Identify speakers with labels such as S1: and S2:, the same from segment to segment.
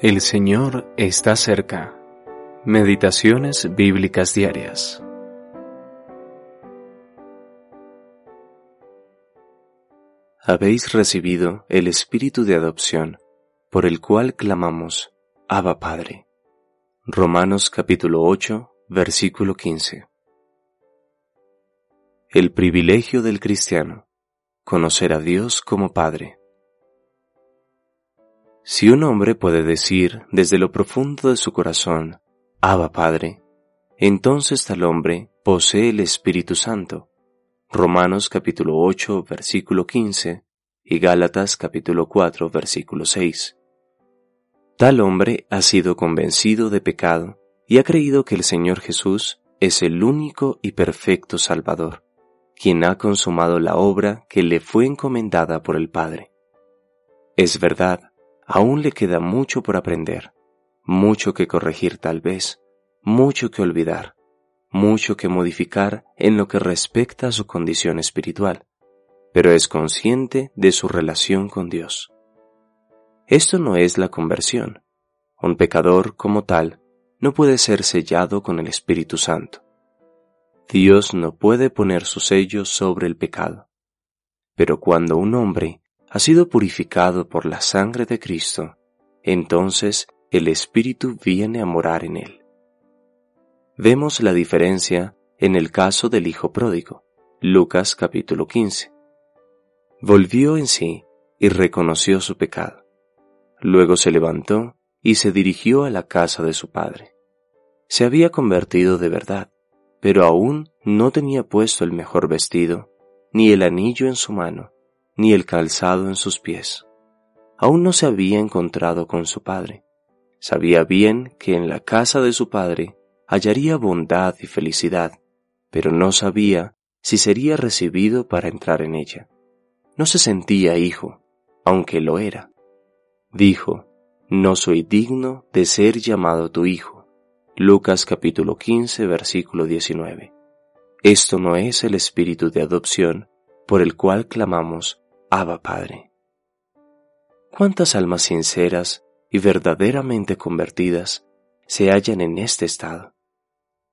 S1: El Señor está cerca. Meditaciones bíblicas diarias. Habéis recibido el Espíritu de adopción, por el cual clamamos, Abba Padre. Romanos capítulo 8, versículo 15. El privilegio del cristiano, conocer a Dios como Padre. Si un hombre puede decir desde lo profundo de su corazón, Abba Padre, entonces tal hombre posee el Espíritu Santo. Romanos capítulo 8 versículo 15 y Gálatas capítulo 4 versículo 6. Tal hombre ha sido convencido de pecado y ha creído que el Señor Jesús es el único y perfecto Salvador, quien ha consumado la obra que le fue encomendada por el Padre. Es verdad, aún le queda mucho por aprender, mucho que corregir tal vez, mucho que olvidar, mucho que modificar en lo que respecta a su condición espiritual, pero es consciente de su relación con Dios. Esto no es la conversión. Un pecador como tal no puede ser sellado con el Espíritu Santo. Dios no puede poner su sello sobre el pecado. Pero cuando un hombre ha sido purificado por la sangre de Cristo, entonces el Espíritu viene a morar en él. Vemos la diferencia en el caso del Hijo Pródigo, Lucas capítulo 15. Volvió en sí y reconoció su pecado. Luego se levantó y se dirigió a la casa de su padre. Se había convertido de verdad, pero aún no tenía puesto el mejor vestido, ni el anillo en su mano, ni el calzado en sus pies. Aún no se había encontrado con su padre. Sabía bien que en la casa de su padre hallaría bondad y felicidad, pero no sabía si sería recibido para entrar en ella. No se sentía hijo, aunque lo era. Dijo, no soy digno de ser llamado tu hijo. Lucas capítulo 15 versículo 19. Esto no es el espíritu de adopción por el cual clamamos, Abba Padre. ¿Cuántas almas sinceras y verdaderamente convertidas se hallan en este estado?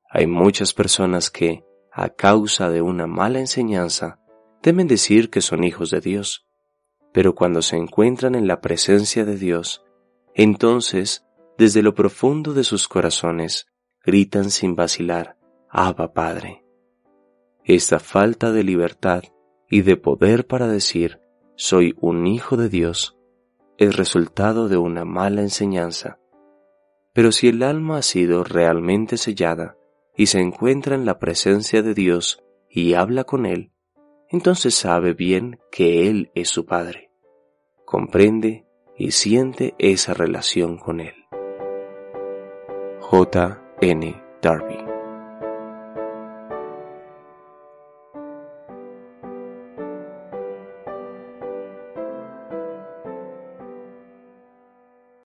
S1: Hay muchas personas que, a causa de una mala enseñanza, temen decir que son hijos de Dios, pero cuando se encuentran en la presencia de Dios, entonces, desde lo profundo de sus corazones, gritan sin vacilar, Abba Padre. Esta falta de libertad y de poder para decir, soy un hijo de Dios es resultado de una mala enseñanza. Pero si el alma ha sido realmente sellada y se encuentra en la presencia de Dios y habla con Él, entonces sabe bien que Él es su Padre. Comprende y siente esa relación con Él. J. N. Darby